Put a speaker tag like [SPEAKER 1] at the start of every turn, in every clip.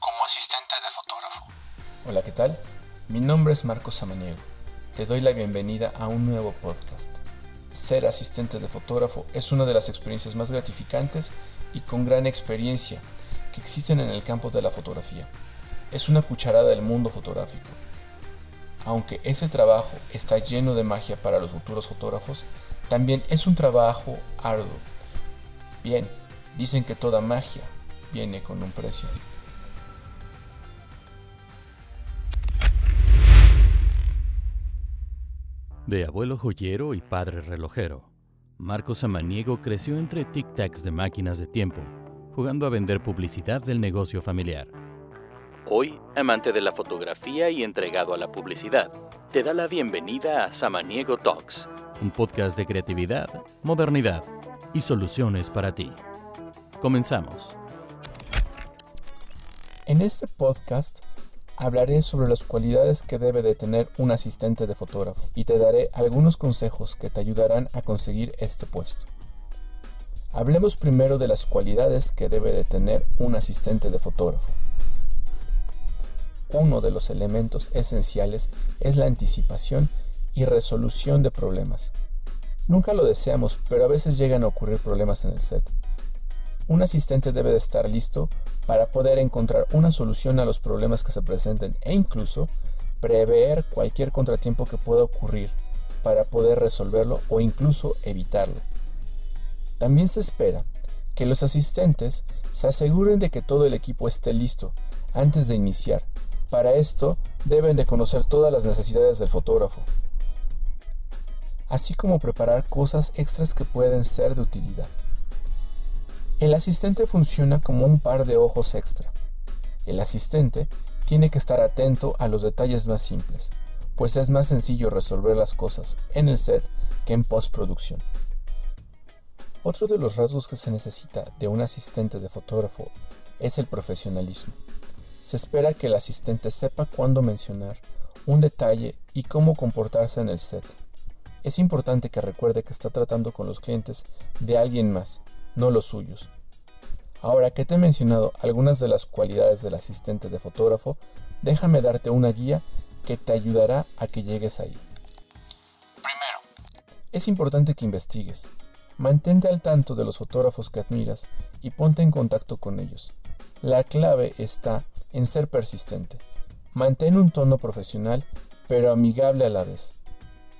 [SPEAKER 1] como asistente de fotógrafo?
[SPEAKER 2] Hola, ¿qué tal? Mi nombre es Marcos Samaniego. Te doy la bienvenida a un nuevo podcast. Ser asistente de fotógrafo es una de las experiencias más gratificantes y con gran experiencia que existen en el campo de la fotografía. Es una cucharada del mundo fotográfico. Aunque ese trabajo está lleno de magia para los futuros fotógrafos, también es un trabajo arduo. Bien, dicen que toda magia viene con un precio.
[SPEAKER 3] De abuelo joyero y padre relojero, Marcos Samaniego creció entre tic-tacs de máquinas de tiempo, jugando a vender publicidad del negocio familiar. Hoy, amante de la fotografía y entregado a la publicidad, te da la bienvenida a Samaniego Talks, un podcast de creatividad, modernidad y soluciones para ti. Comenzamos.
[SPEAKER 2] En este podcast hablaré sobre las cualidades que debe de tener un asistente de fotógrafo y te daré algunos consejos que te ayudarán a conseguir este puesto. Hablemos primero de las cualidades que debe de tener un asistente de fotógrafo. Uno de los elementos esenciales es la anticipación y resolución de problemas. Nunca lo deseamos, pero a veces llegan a ocurrir problemas en el set. Un asistente debe de estar listo para poder encontrar una solución a los problemas que se presenten e incluso prever cualquier contratiempo que pueda ocurrir para poder resolverlo o incluso evitarlo. También se espera que los asistentes se aseguren de que todo el equipo esté listo antes de iniciar. Para esto deben de conocer todas las necesidades del fotógrafo, así como preparar cosas extras que pueden ser de utilidad. El asistente funciona como un par de ojos extra. El asistente tiene que estar atento a los detalles más simples, pues es más sencillo resolver las cosas en el set que en postproducción. Otro de los rasgos que se necesita de un asistente de fotógrafo es el profesionalismo. Se espera que el asistente sepa cuándo mencionar un detalle y cómo comportarse en el set. Es importante que recuerde que está tratando con los clientes de alguien más no los suyos. Ahora que te he mencionado algunas de las cualidades del asistente de fotógrafo, déjame darte una guía que te ayudará a que llegues ahí.
[SPEAKER 1] Primero,
[SPEAKER 2] es importante que investigues. Mantente al tanto de los fotógrafos que admiras y ponte en contacto con ellos. La clave está en ser persistente. Mantén un tono profesional pero amigable a la vez.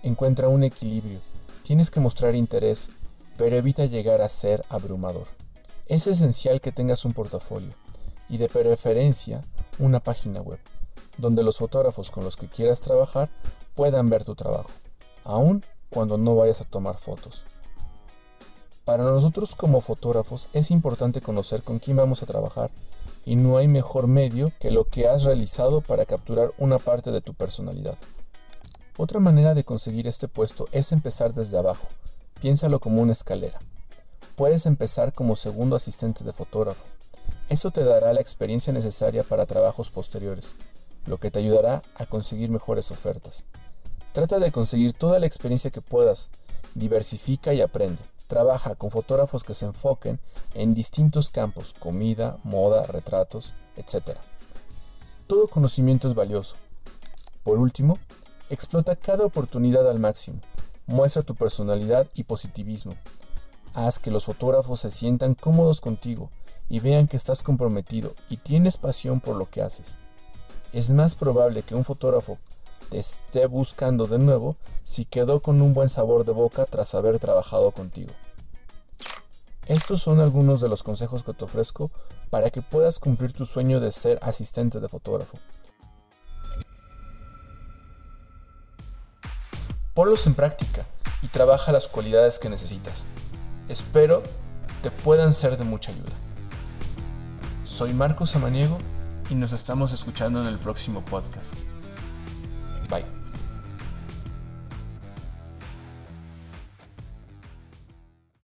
[SPEAKER 2] Encuentra un equilibrio. Tienes que mostrar interés pero evita llegar a ser abrumador. Es esencial que tengas un portafolio y de preferencia una página web, donde los fotógrafos con los que quieras trabajar puedan ver tu trabajo, aun cuando no vayas a tomar fotos. Para nosotros como fotógrafos es importante conocer con quién vamos a trabajar y no hay mejor medio que lo que has realizado para capturar una parte de tu personalidad. Otra manera de conseguir este puesto es empezar desde abajo, Piénsalo como una escalera. Puedes empezar como segundo asistente de fotógrafo. Eso te dará la experiencia necesaria para trabajos posteriores, lo que te ayudará a conseguir mejores ofertas. Trata de conseguir toda la experiencia que puedas, diversifica y aprende. Trabaja con fotógrafos que se enfoquen en distintos campos, comida, moda, retratos, etc. Todo conocimiento es valioso. Por último, explota cada oportunidad al máximo. Muestra tu personalidad y positivismo. Haz que los fotógrafos se sientan cómodos contigo y vean que estás comprometido y tienes pasión por lo que haces. Es más probable que un fotógrafo te esté buscando de nuevo si quedó con un buen sabor de boca tras haber trabajado contigo. Estos son algunos de los consejos que te ofrezco para que puedas cumplir tu sueño de ser asistente de fotógrafo. Ponlos en práctica y trabaja las cualidades que necesitas. Espero te puedan ser de mucha ayuda. Soy Marcos Samaniego y nos estamos escuchando en el próximo podcast. Bye.